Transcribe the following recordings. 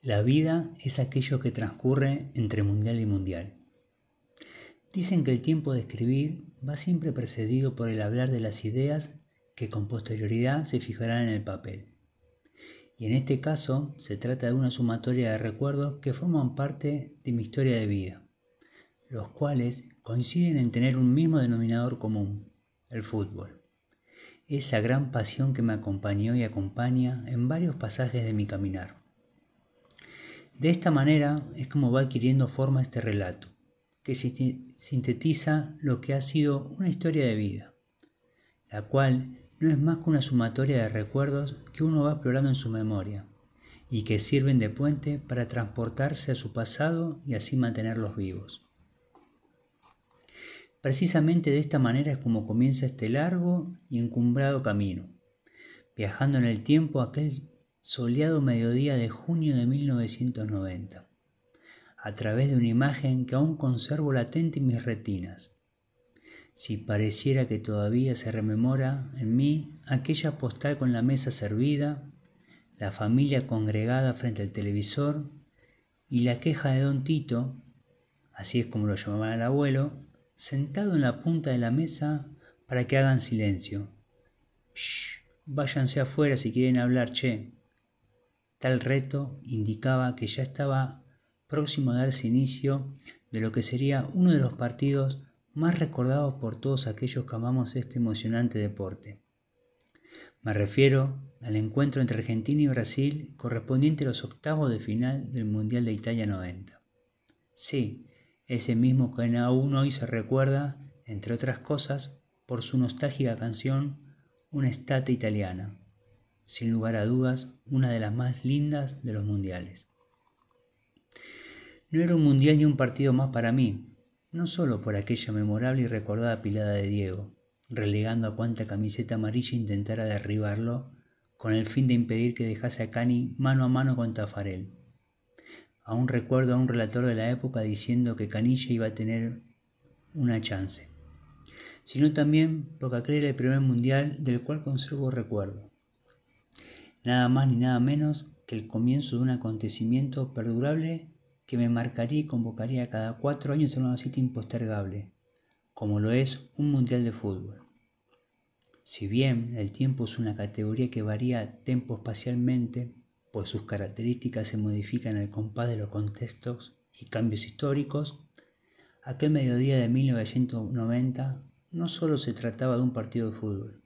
La vida es aquello que transcurre entre mundial y mundial. Dicen que el tiempo de escribir va siempre precedido por el hablar de las ideas que con posterioridad se fijarán en el papel. Y en este caso se trata de una sumatoria de recuerdos que forman parte de mi historia de vida, los cuales coinciden en tener un mismo denominador común, el fútbol. Esa gran pasión que me acompañó y acompaña en varios pasajes de mi caminar. De esta manera es como va adquiriendo forma este relato, que sintetiza lo que ha sido una historia de vida, la cual no es más que una sumatoria de recuerdos que uno va explorando en su memoria y que sirven de puente para transportarse a su pasado y así mantenerlos vivos. Precisamente de esta manera es como comienza este largo y encumbrado camino, viajando en el tiempo aquel soleado mediodía de junio de 1990, a través de una imagen que aún conservo latente en mis retinas. Si pareciera que todavía se rememora en mí aquella postal con la mesa servida, la familia congregada frente al televisor y la queja de don Tito, así es como lo llamaban al abuelo, sentado en la punta de la mesa para que hagan silencio. Shh, váyanse afuera si quieren hablar, che. Tal reto indicaba que ya estaba próximo a darse inicio de lo que sería uno de los partidos más recordados por todos aquellos que amamos este emocionante deporte. Me refiero al encuentro entre Argentina y Brasil correspondiente a los octavos de final del Mundial de Italia 90. Sí, ese mismo que aún hoy se recuerda, entre otras cosas, por su nostálgica canción Una estate italiana, sin lugar a dudas, una de las más lindas de los mundiales. No era un mundial ni un partido más para mí, no solo por aquella memorable y recordada pilada de Diego, relegando a cuanta camiseta amarilla intentara derribarlo con el fin de impedir que dejase a Cani mano a mano con Tafarel. Aún recuerdo a un relator de la época diciendo que Canilla iba a tener una chance, sino también porque aquel era el primer mundial del cual conservo recuerdo nada más ni nada menos que el comienzo de un acontecimiento perdurable que me marcaría y convocaría cada cuatro años en una cita impostergable, como lo es un mundial de fútbol. Si bien el tiempo es una categoría que varía tempo espacialmente, pues sus características se modifican al compás de los contextos y cambios históricos, aquel mediodía de 1990 no solo se trataba de un partido de fútbol,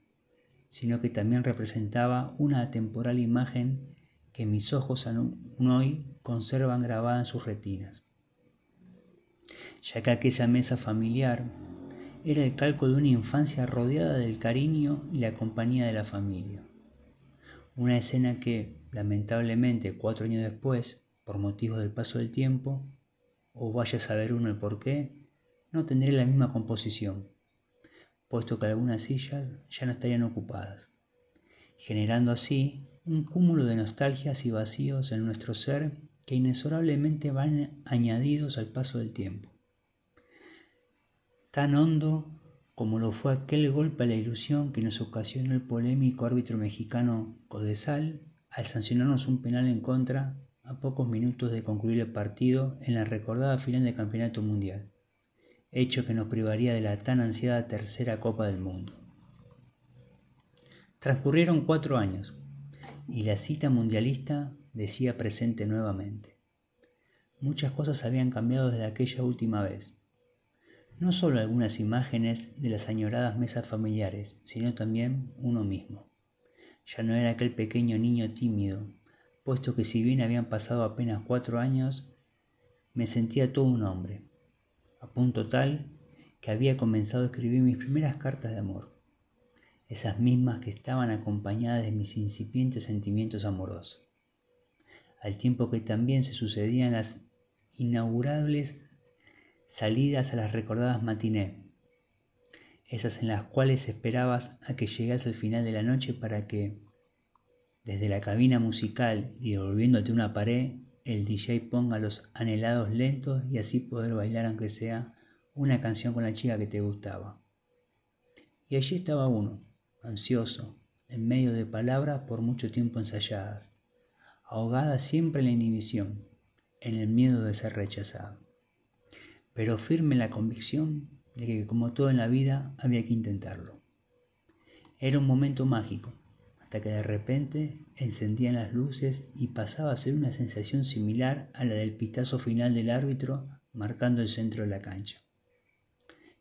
sino que también representaba una atemporal imagen que mis ojos aún hoy conservan grabada en sus retinas, ya que aquella mesa familiar era el calco de una infancia rodeada del cariño y la compañía de la familia. Una escena que, lamentablemente, cuatro años después, por motivos del paso del tiempo, o vaya a saber uno el por qué, no tendré la misma composición, puesto que algunas sillas ya no estarían ocupadas, generando así un cúmulo de nostalgias y vacíos en nuestro ser que inexorablemente van añadidos al paso del tiempo. Tan hondo como lo fue aquel golpe a la ilusión que nos ocasionó el polémico árbitro mexicano Codesal al sancionarnos un penal en contra a pocos minutos de concluir el partido en la recordada final del Campeonato Mundial hecho que nos privaría de la tan ansiada tercera Copa del Mundo. Transcurrieron cuatro años y la cita mundialista decía presente nuevamente. Muchas cosas habían cambiado desde aquella última vez. No solo algunas imágenes de las añoradas mesas familiares, sino también uno mismo. Ya no era aquel pequeño niño tímido, puesto que si bien habían pasado apenas cuatro años, me sentía todo un hombre, a punto tal que había comenzado a escribir mis primeras cartas de amor, esas mismas que estaban acompañadas de mis incipientes sentimientos amorosos, al tiempo que también se sucedían las inaugurables salidas a las recordadas matiné, esas en las cuales esperabas a que llegase el final de la noche para que, desde la cabina musical y devolviéndote una pared, el DJ ponga los anhelados lentos y así poder bailar aunque sea una canción con la chica que te gustaba. Y allí estaba uno, ansioso, en medio de palabras por mucho tiempo ensayadas, ahogada siempre en la inhibición, en el miedo de ser rechazado, pero firme en la convicción de que como todo en la vida había que intentarlo. Era un momento mágico, hasta que de repente encendían las luces y pasaba a ser una sensación similar a la del pitazo final del árbitro marcando el centro de la cancha.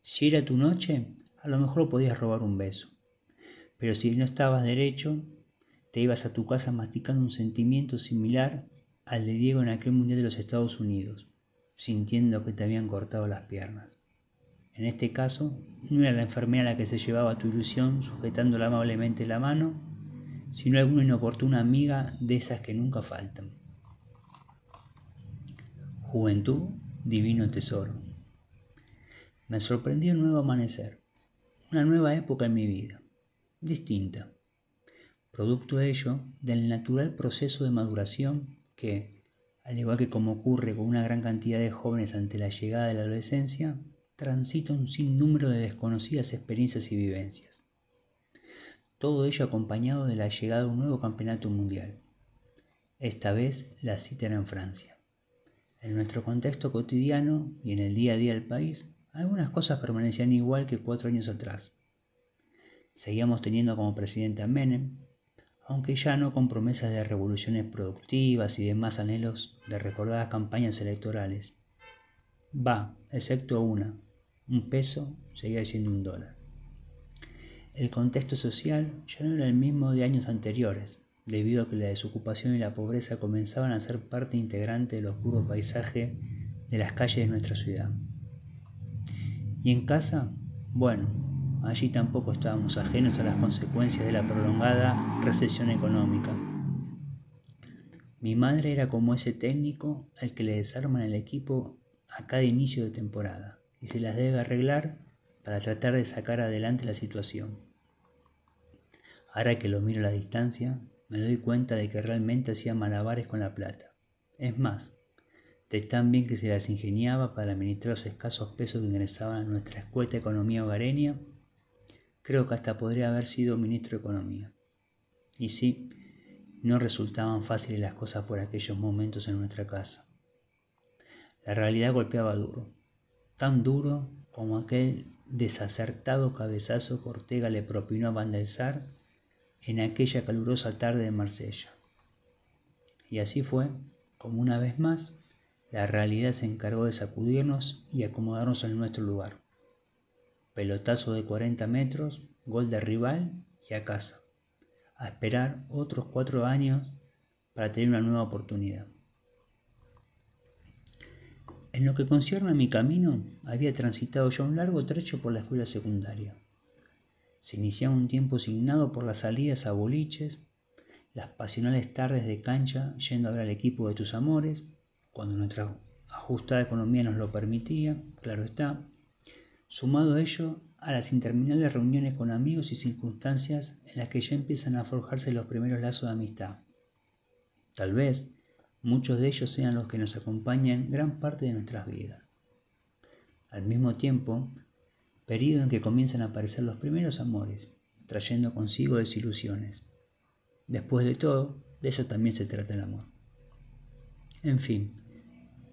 Si era tu noche, a lo mejor podías robar un beso, pero si no estabas derecho, te ibas a tu casa masticando un sentimiento similar al de Diego en aquel Mundial de los Estados Unidos, sintiendo que te habían cortado las piernas. En este caso, no era la enfermera la que se llevaba tu ilusión sujetándola amablemente la mano, sino alguna inoportuna amiga de esas que nunca faltan. Juventud, divino tesoro. Me sorprendió un nuevo amanecer, una nueva época en mi vida, distinta, producto de ello del natural proceso de maduración que, al igual que como ocurre con una gran cantidad de jóvenes ante la llegada de la adolescencia, transita un sinnúmero de desconocidas experiencias y vivencias. Todo ello acompañado de la llegada de un nuevo campeonato mundial. Esta vez la cita era en Francia. En nuestro contexto cotidiano y en el día a día del país, algunas cosas permanecían igual que cuatro años atrás. Seguíamos teniendo como presidente a Menem, aunque ya no con promesas de revoluciones productivas y demás anhelos de recordadas campañas electorales. Va, excepto una, un peso seguía siendo un dólar. El contexto social ya no era el mismo de años anteriores, debido a que la desocupación y la pobreza comenzaban a ser parte integrante del oscuro paisaje de las calles de nuestra ciudad. Y en casa, bueno, allí tampoco estábamos ajenos a las consecuencias de la prolongada recesión económica. Mi madre era como ese técnico al que le desarman el equipo a cada inicio de temporada y se las debe arreglar para tratar de sacar adelante la situación. Ahora que lo miro a la distancia, me doy cuenta de que realmente hacía malabares con la plata. Es más, de tan bien que se las ingeniaba para administrar los escasos pesos que ingresaban a nuestra escueta economía hogareña, creo que hasta podría haber sido ministro de Economía. Y sí, no resultaban fáciles las cosas por aquellos momentos en nuestra casa. La realidad golpeaba duro, tan duro como aquel desacertado cabezazo que Ortega le propinó a Van der Sar en aquella calurosa tarde de Marsella. Y así fue, como una vez más, la realidad se encargó de sacudirnos y acomodarnos en nuestro lugar. Pelotazo de 40 metros, gol de rival y a casa. A esperar otros cuatro años para tener una nueva oportunidad. En lo que concierne a mi camino, había transitado ya un largo trecho por la escuela secundaria. Se iniciaba un tiempo asignado por las salidas a boliches, las pasionales tardes de cancha yendo a ver al equipo de tus amores, cuando nuestra ajustada economía nos lo permitía, claro está, sumado ello a las interminables reuniones con amigos y circunstancias en las que ya empiezan a forjarse los primeros lazos de amistad. Tal vez muchos de ellos sean los que nos acompañan gran parte de nuestras vidas. Al mismo tiempo, periodo en que comienzan a aparecer los primeros amores, trayendo consigo desilusiones. Después de todo, de eso también se trata el amor. En fin,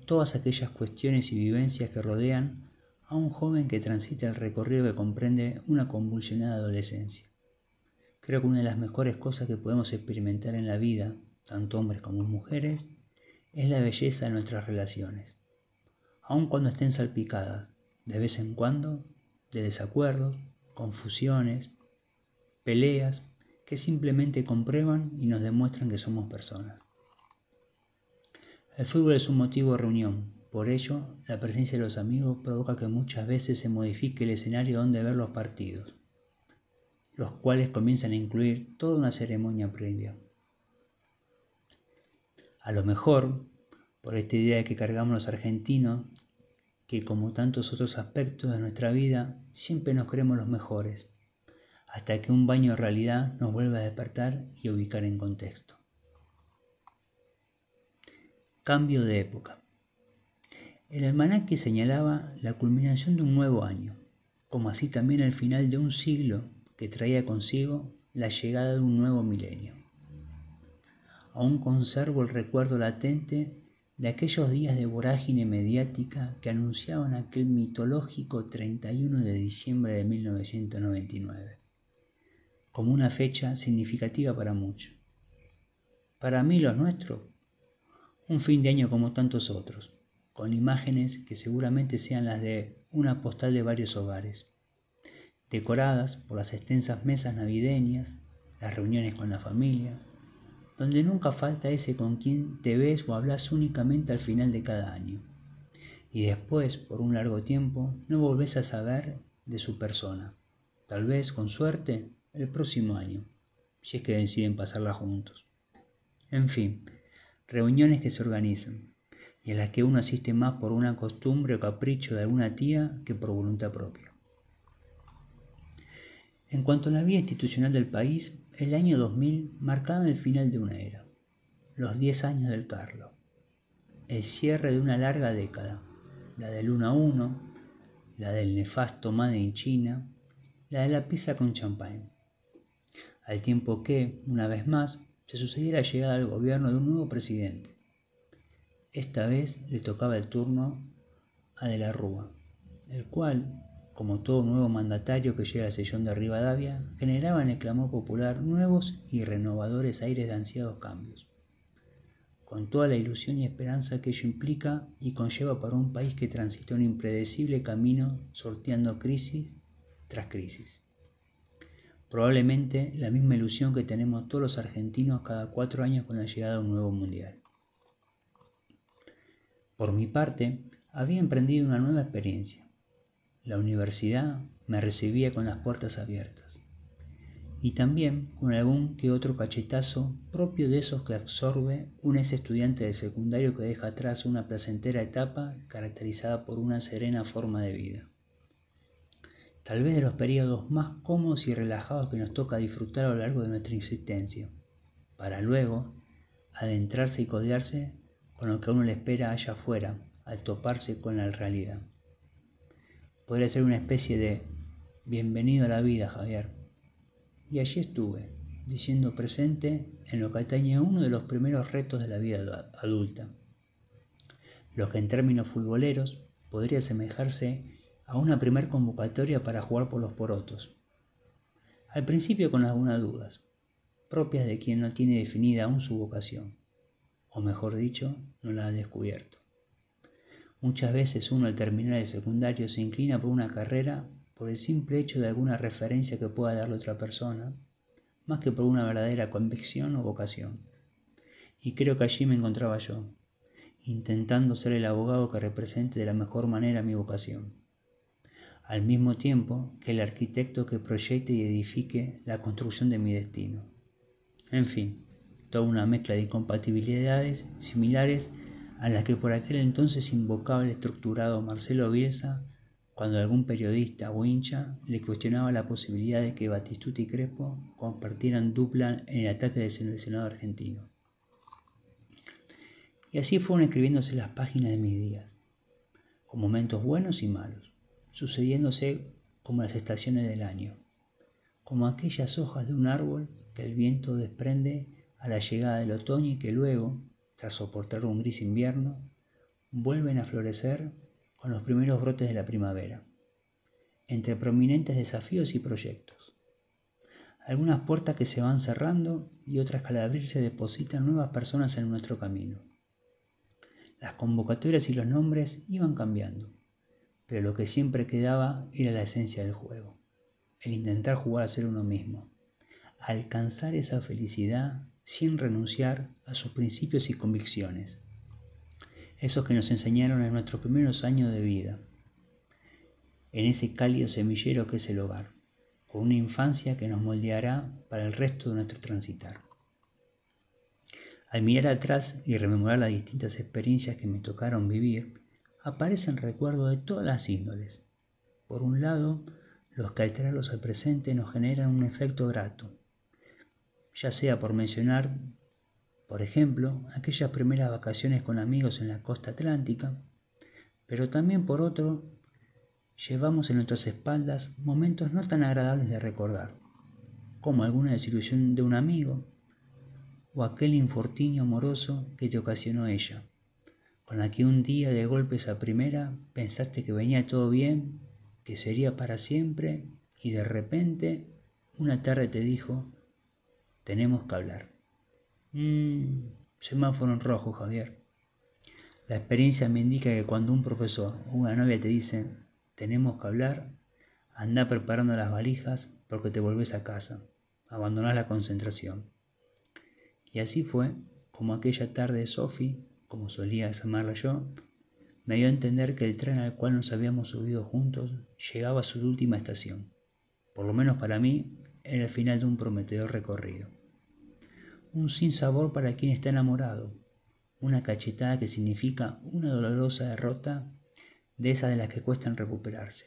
todas aquellas cuestiones y vivencias que rodean a un joven que transita el recorrido que comprende una convulsionada adolescencia. Creo que una de las mejores cosas que podemos experimentar en la vida, tanto hombres como mujeres, es la belleza de nuestras relaciones, aun cuando estén salpicadas, de vez en cuando, de desacuerdos, confusiones, peleas que simplemente comprueban y nos demuestran que somos personas. El fútbol es un motivo de reunión, por ello la presencia de los amigos provoca que muchas veces se modifique el escenario donde ver los partidos, los cuales comienzan a incluir toda una ceremonia previa. A lo mejor, por esta idea de que cargamos los argentinos, que como tantos otros aspectos de nuestra vida, siempre nos creemos los mejores, hasta que un baño de realidad nos vuelve a despertar y ubicar en contexto. Cambio de época. El almanaque señalaba la culminación de un nuevo año, como así también el final de un siglo que traía consigo la llegada de un nuevo milenio. Aún conservo el recuerdo latente de aquellos días de vorágine mediática que anunciaban aquel mitológico 31 de diciembre de 1999, como una fecha significativa para muchos. Para mí los nuestros, un fin de año como tantos otros, con imágenes que seguramente sean las de una postal de varios hogares, decoradas por las extensas mesas navideñas, las reuniones con la familia, donde nunca falta ese con quien te ves o hablas únicamente al final de cada año. Y después, por un largo tiempo, no volvés a saber de su persona. Tal vez, con suerte, el próximo año, si es que deciden pasarla juntos. En fin, reuniones que se organizan y a las que uno asiste más por una costumbre o capricho de alguna tía que por voluntad propia. En cuanto a la vida institucional del país, el año 2000 marcaba el final de una era, los 10 años del Carlo, el cierre de una larga década, la del 1 a 1, la del nefasto Made in China, la de la pizza con champán. Al tiempo que, una vez más, se sucedía la llegada al gobierno de un nuevo presidente. Esta vez le tocaba el turno a De la Rúa, el cual, como todo nuevo mandatario que llega al sillón de Rivadavia, generaba en el clamor popular nuevos y renovadores aires de ansiados cambios, con toda la ilusión y esperanza que ello implica y conlleva para un país que transita un impredecible camino sorteando crisis tras crisis. Probablemente la misma ilusión que tenemos todos los argentinos cada cuatro años con la llegada de un nuevo mundial. Por mi parte, había emprendido una nueva experiencia, la universidad me recibía con las puertas abiertas y también con algún que otro cachetazo propio de esos que absorbe un ex estudiante de secundario que deja atrás una placentera etapa caracterizada por una serena forma de vida. Tal vez de los periodos más cómodos y relajados que nos toca disfrutar a lo largo de nuestra existencia, para luego adentrarse y codearse con lo que a uno le espera allá afuera al toparse con la realidad podría ser una especie de bienvenido a la vida, Javier. Y allí estuve, diciendo presente en lo que atañe a uno de los primeros retos de la vida adulta, lo que en términos futboleros podría asemejarse a una primer convocatoria para jugar por los porotos. Al principio con algunas dudas, propias de quien no tiene definida aún su vocación, o mejor dicho, no la ha descubierto. Muchas veces uno al terminar el secundario se inclina por una carrera por el simple hecho de alguna referencia que pueda darle otra persona, más que por una verdadera convicción o vocación. Y creo que allí me encontraba yo, intentando ser el abogado que represente de la mejor manera mi vocación, al mismo tiempo que el arquitecto que proyecte y edifique la construcción de mi destino. En fin, toda una mezcla de incompatibilidades similares a las que por aquel entonces invocaba el estructurado Marcelo Bielsa cuando algún periodista o hincha le cuestionaba la posibilidad de que Batistuta y Crespo compartieran dupla en el ataque del seleccionado argentino. Y así fueron escribiéndose las páginas de mis días, con momentos buenos y malos, sucediéndose como las estaciones del año, como aquellas hojas de un árbol que el viento desprende a la llegada del otoño y que luego, tras soportar un gris invierno, vuelven a florecer con los primeros brotes de la primavera, entre prominentes desafíos y proyectos. Algunas puertas que se van cerrando y otras que al abrirse depositan nuevas personas en nuestro camino. Las convocatorias y los nombres iban cambiando, pero lo que siempre quedaba era la esencia del juego, el intentar jugar a ser uno mismo, alcanzar esa felicidad sin renunciar a sus principios y convicciones, esos que nos enseñaron en nuestros primeros años de vida, en ese cálido semillero que es el hogar, con una infancia que nos moldeará para el resto de nuestro transitar. Al mirar atrás y rememorar las distintas experiencias que me tocaron vivir, aparecen recuerdos de todas las índoles. Por un lado, los que al al presente nos generan un efecto grato, ya sea por mencionar, por ejemplo, aquellas primeras vacaciones con amigos en la costa atlántica, pero también por otro, llevamos en nuestras espaldas momentos no tan agradables de recordar, como alguna desilusión de un amigo, o aquel infortunio amoroso que te ocasionó ella, con la que un día de golpes a primera pensaste que venía todo bien, que sería para siempre y de repente una tarde te dijo, tenemos que hablar. Mmm, semáforo en rojo, Javier. La experiencia me indica que cuando un profesor o una novia te dicen, tenemos que hablar, anda preparando las valijas porque te volvés a casa, abandonás la concentración. Y así fue como aquella tarde Sophie, como solía llamarla yo, me dio a entender que el tren al cual nos habíamos subido juntos llegaba a su última estación. Por lo menos para mí era el final de un prometedor recorrido. Un sinsabor para quien está enamorado, una cachetada que significa una dolorosa derrota de esas de las que cuestan recuperarse.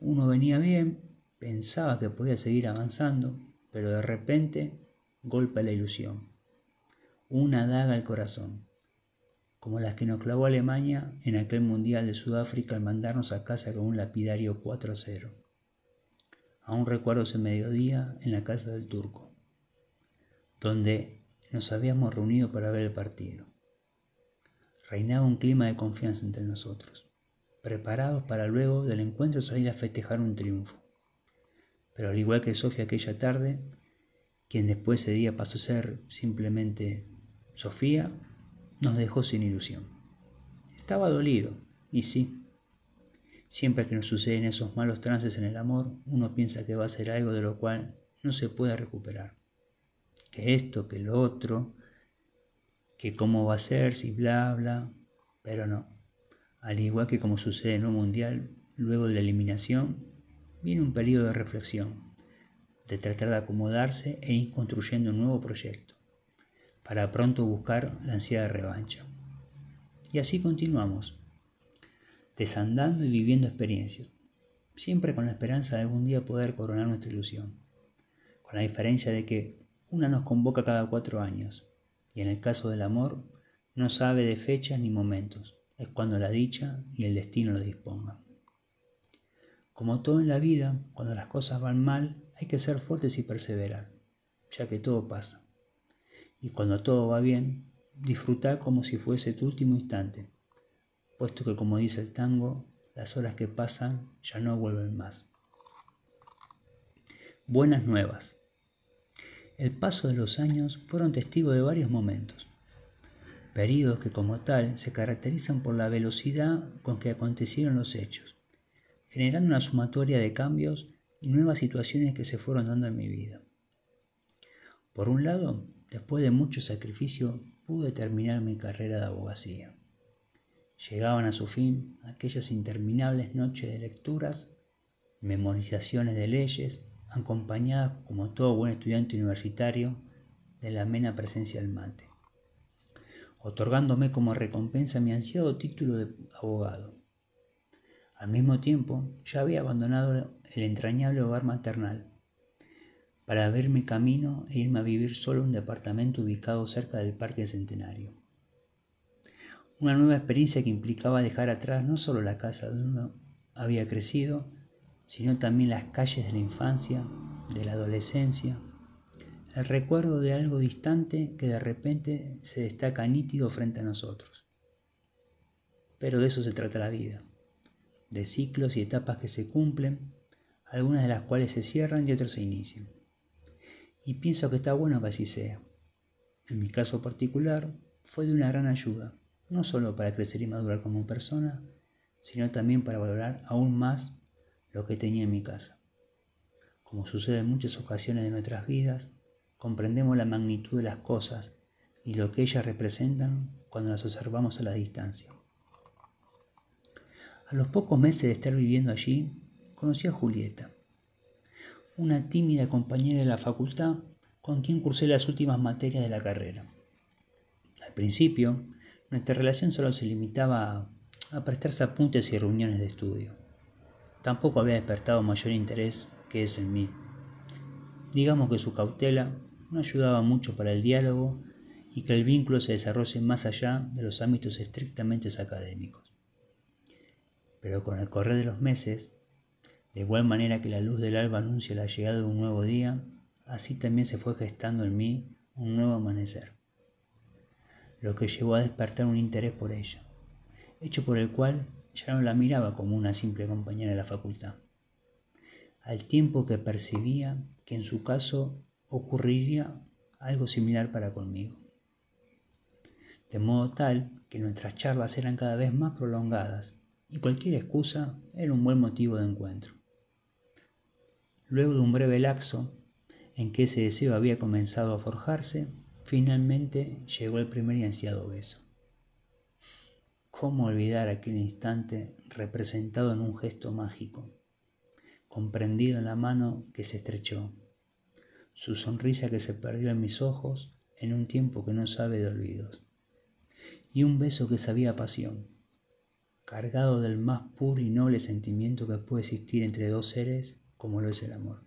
Uno venía bien, pensaba que podía seguir avanzando, pero de repente golpea la ilusión. Una daga al corazón, como las que nos clavó Alemania en aquel Mundial de Sudáfrica al mandarnos a casa con un lapidario 4 a 0. Aún recuerdo ese mediodía en la casa del turco, donde nos habíamos reunido para ver el partido. Reinaba un clima de confianza entre nosotros, preparados para luego del encuentro salir a festejar un triunfo. Pero al igual que Sofía aquella tarde, quien después ese día pasó a ser simplemente Sofía, nos dejó sin ilusión. Estaba dolido, y sí, siempre que nos suceden esos malos trances en el amor, uno piensa que va a ser algo de lo cual no se puede recuperar. Que esto, que lo otro, que cómo va a ser, si bla, bla, pero no. Al igual que como sucede en un mundial, luego de la eliminación, viene un periodo de reflexión, de tratar de acomodarse e ir construyendo un nuevo proyecto, para pronto buscar la ansiedad de revancha. Y así continuamos, desandando y viviendo experiencias, siempre con la esperanza de algún día poder coronar nuestra ilusión, con la diferencia de que una nos convoca cada cuatro años, y en el caso del amor no sabe de fechas ni momentos, es cuando la dicha y el destino lo dispongan. Como todo en la vida, cuando las cosas van mal, hay que ser fuertes y perseverar, ya que todo pasa. Y cuando todo va bien, disfrutar como si fuese tu último instante, puesto que como dice el tango, las horas que pasan ya no vuelven más. Buenas nuevas. El paso de los años fueron testigos de varios momentos, periodos que como tal se caracterizan por la velocidad con que acontecieron los hechos generando una sumatoria de cambios y nuevas situaciones que se fueron dando en mi vida. Por un lado, después de mucho sacrificio, pude terminar mi carrera de abogacía. Llegaban a su fin aquellas interminables noches de lecturas, memorizaciones de leyes, acompañadas, como todo buen estudiante universitario, de la amena presencia del mate, otorgándome como recompensa mi ansiado título de abogado. Al mismo tiempo, ya había abandonado el entrañable hogar maternal para abrirme camino e irme a vivir solo en un departamento ubicado cerca del Parque Centenario. Una nueva experiencia que implicaba dejar atrás no solo la casa donde uno había crecido, sino también las calles de la infancia, de la adolescencia, el recuerdo de algo distante que de repente se destaca nítido frente a nosotros. Pero de eso se trata la vida de ciclos y etapas que se cumplen, algunas de las cuales se cierran y otras se inician. Y pienso que está bueno que así sea. En mi caso particular, fue de una gran ayuda, no solo para crecer y madurar como persona, sino también para valorar aún más lo que tenía en mi casa. Como sucede en muchas ocasiones de nuestras vidas, comprendemos la magnitud de las cosas y lo que ellas representan cuando las observamos a la distancia. A los pocos meses de estar viviendo allí, conocí a Julieta, una tímida compañera de la facultad con quien cursé las últimas materias de la carrera. Al principio, nuestra relación solo se limitaba a, prestarse apuntes y reuniones de estudio. Tampoco había despertado mayor interés que ese en mí. Digamos que su cautela no ayudaba mucho para el diálogo y que el vínculo se desarrolle más allá de los ámbitos estrictamente académicos. Pero con el correr de los meses, de igual manera que la luz del alba anuncia la llegada de un nuevo día, así también se fue gestando en mí un nuevo amanecer, lo que llevó a despertar un interés por ella, hecho por el cual ya no la miraba como una simple compañera de la facultad, al tiempo que percibía que en su caso ocurriría algo similar para conmigo. De modo tal que nuestras charlas eran cada vez más prolongadas y cualquier excusa era un buen motivo de encuentro. Luego de un breve laxo en que ese deseo había comenzado a forjarse, finalmente llegó el primer y ansiado beso. ¿Cómo olvidar aquel instante representado en un gesto mágico, comprendido en la mano que se estrechó, su sonrisa que se perdió en mis ojos en un tiempo que no sabe de olvidos, y un beso que sabía pasión, cargado del más puro y noble sentimiento que puede existir entre dos seres como lo es el amor.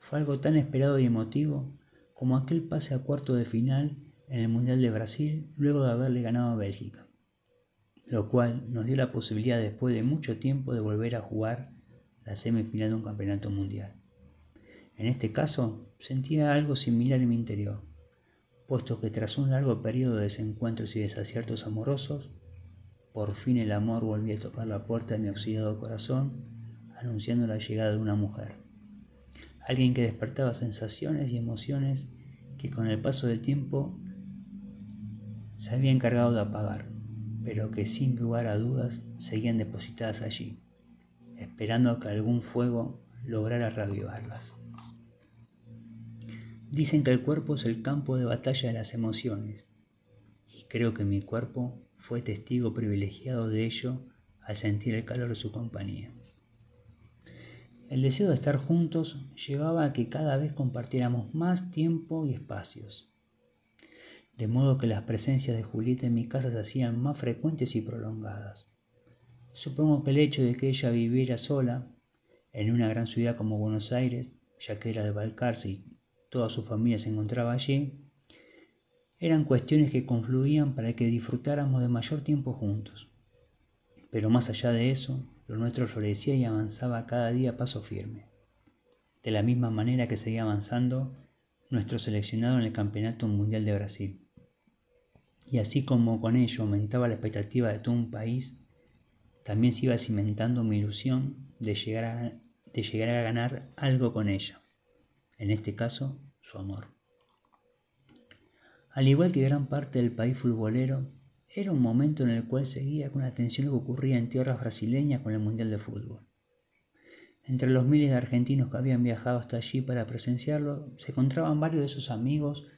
Fue algo tan esperado y emotivo como aquel pase a cuarto de final en el Mundial de Brasil luego de haberle ganado a Bélgica, lo cual nos dio la posibilidad después de mucho tiempo de volver a jugar la semifinal de un campeonato mundial. En este caso, sentía algo similar en mi interior, puesto que tras un largo periodo de desencuentros y desaciertos amorosos, por fin el amor volvió a tocar la puerta de mi oxidado corazón, anunciando la llegada de una mujer. Alguien que despertaba sensaciones y emociones que con el paso del tiempo se había encargado de apagar, pero que sin lugar a dudas seguían depositadas allí, esperando que algún fuego lograra reavivarlas. Dicen que el cuerpo es el campo de batalla de las emociones, y creo que mi cuerpo fue testigo privilegiado de ello al sentir el calor de su compañía. El deseo de estar juntos llevaba a que cada vez compartiéramos más tiempo y espacios, de modo que las presencias de Julieta en mi casa se hacían más frecuentes y prolongadas. Supongo que el hecho de que ella viviera sola en una gran ciudad como Buenos Aires, ya que era de Balcarce y toda su familia se encontraba allí, eran cuestiones que confluían para que disfrutáramos de mayor tiempo juntos. Pero más allá de eso, lo nuestro florecía y avanzaba cada día a paso firme, de la misma manera que seguía avanzando nuestro seleccionado en el Campeonato Mundial de Brasil. Y así como con ello aumentaba la expectativa de todo un país, también se iba cimentando mi ilusión de llegar a, de llegar a ganar algo con ella en este caso su amor. Al igual que gran parte del país futbolero, era un momento en el cual seguía con atención lo que ocurría en tierras brasileñas con el Mundial de Fútbol. Entre los miles de argentinos que habían viajado hasta allí para presenciarlo, se encontraban varios de sus amigos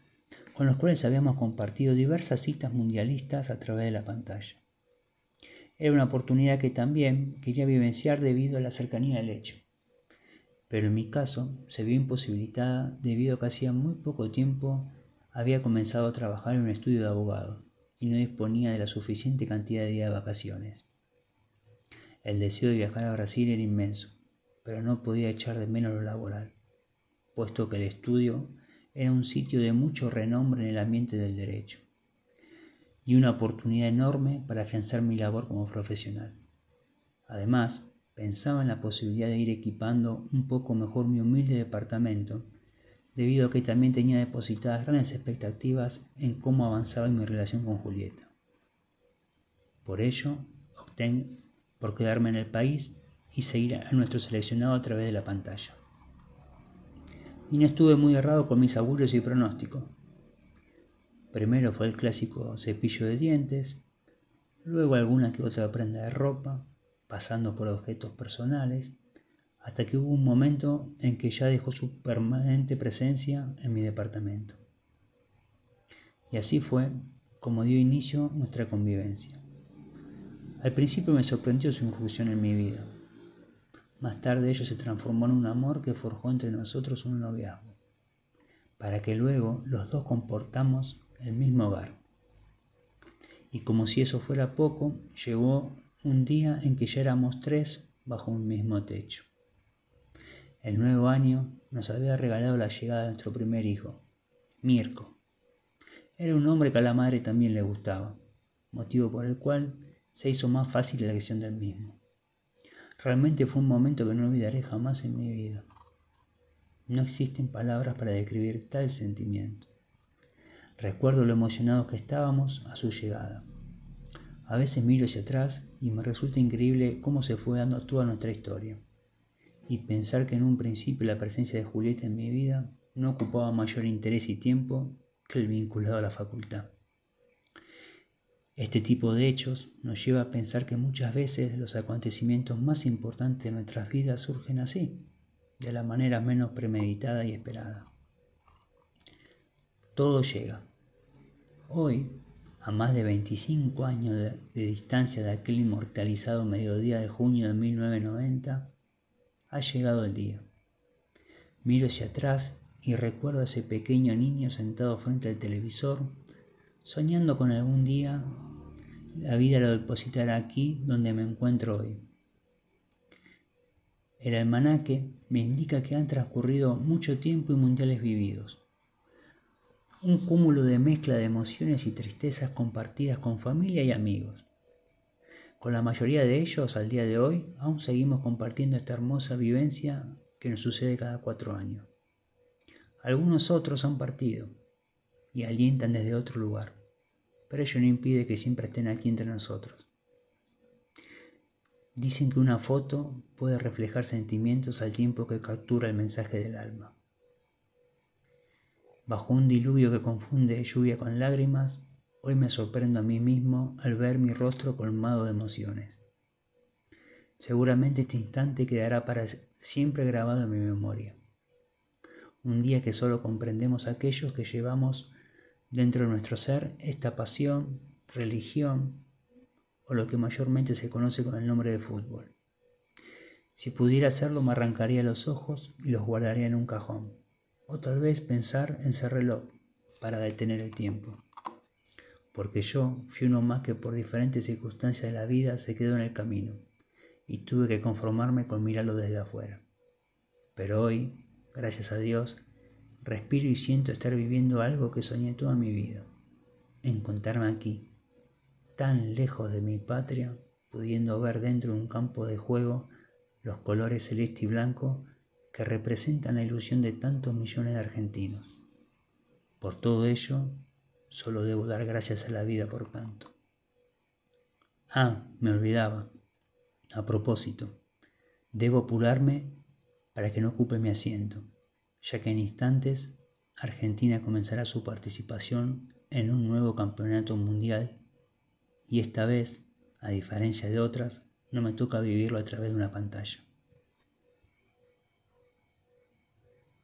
con los cuales habíamos compartido diversas citas mundialistas a través de la pantalla. Era una oportunidad que también quería vivenciar debido a la cercanía del hecho pero en mi caso se vio imposibilitada debido a que hacía muy poco tiempo había comenzado a trabajar en un estudio de abogado y no disponía de la suficiente cantidad de días de vacaciones. El deseo de viajar a Brasil era inmenso, pero no podía echar de menos lo laboral, puesto que el estudio era un sitio de mucho renombre en el ambiente del derecho y una oportunidad enorme para afianzar mi labor como profesional. Además, Pensaba en la posibilidad de ir equipando un poco mejor mi humilde departamento, debido a que también tenía depositadas grandes expectativas en cómo avanzaba mi relación con Julieta. Por ello, opté por quedarme en el país y seguir a nuestro seleccionado a través de la pantalla. Y no estuve muy errado con mis augurios y pronósticos. Primero fue el clásico cepillo de dientes, luego alguna que otra prenda de ropa, pasando por objetos personales, hasta que hubo un momento en que ya dejó su permanente presencia en mi departamento. Y así fue como dio inicio nuestra convivencia. Al principio me sorprendió su inclusión en mi vida. Más tarde ello se transformó en un amor que forjó entre nosotros un noviazgo, para que luego los dos comportamos el mismo hogar. Y como si eso fuera poco, llegó un día en que ya éramos tres bajo un mismo techo. El nuevo año nos había regalado la llegada de nuestro primer hijo, Mirko. Era un hombre que a la madre también le gustaba, motivo por el cual se hizo más fácil la elección del mismo. Realmente fue un momento que no olvidaré jamás en mi vida. No existen palabras para describir tal sentimiento. Recuerdo lo emocionados que estábamos a su llegada. A veces miro hacia atrás y me resulta increíble cómo se fue dando toda nuestra historia. Y pensar que en un principio la presencia de Julieta en mi vida no ocupaba mayor interés y tiempo que el vinculado a la facultad. Este tipo de hechos nos lleva a pensar que muchas veces los acontecimientos más importantes de nuestras vidas surgen así, de la manera menos premeditada y esperada. Todo llega. Hoy, a más de 25 años de, distancia de aquel inmortalizado mediodía de junio de 1990, ha llegado el día. Miro hacia atrás y recuerdo a ese pequeño niño sentado frente al televisor, soñando con algún día la vida lo depositará aquí donde me encuentro hoy. El almanaque me indica que han transcurrido mucho tiempo y mundiales vividos un cúmulo de mezcla de emociones y tristezas compartidas con familia y amigos. Con la mayoría de ellos, al día de hoy, aún seguimos compartiendo esta hermosa vivencia que nos sucede cada cuatro años. Algunos otros han partido y alientan desde otro lugar, pero ello no impide que siempre estén aquí entre nosotros. Dicen que una foto puede reflejar sentimientos al tiempo que captura el mensaje del alma. Bajo un diluvio que confunde lluvia con lágrimas, hoy me sorprendo a mí mismo al ver mi rostro colmado de emociones. Seguramente este instante quedará para siempre grabado en mi memoria. Un día que solo comprendemos aquellos que llevamos dentro de nuestro ser esta pasión, religión o lo que mayormente se conoce con el nombre de fútbol. Si pudiera hacerlo me arrancaría los ojos y los guardaría en un cajón o tal vez pensar en ser reloj para detener el tiempo. Porque yo fui uno más que por diferentes circunstancias de la vida se quedó en el camino y tuve que conformarme con mirarlo desde afuera. Pero hoy, gracias a Dios, respiro y siento estar viviendo algo que soñé toda mi vida. Encontrarme aquí, tan lejos de mi patria, pudiendo ver dentro de un campo de juego los colores celeste y blanco que representan la ilusión de tantos millones de argentinos. Por todo ello, solo debo dar gracias a la vida por tanto. Ah, me olvidaba. A propósito, debo apurarme para que no ocupe mi asiento, ya que en instantes Argentina comenzará su participación en un nuevo campeonato mundial y esta vez, a diferencia de otras, no me toca vivirlo a través de una pantalla.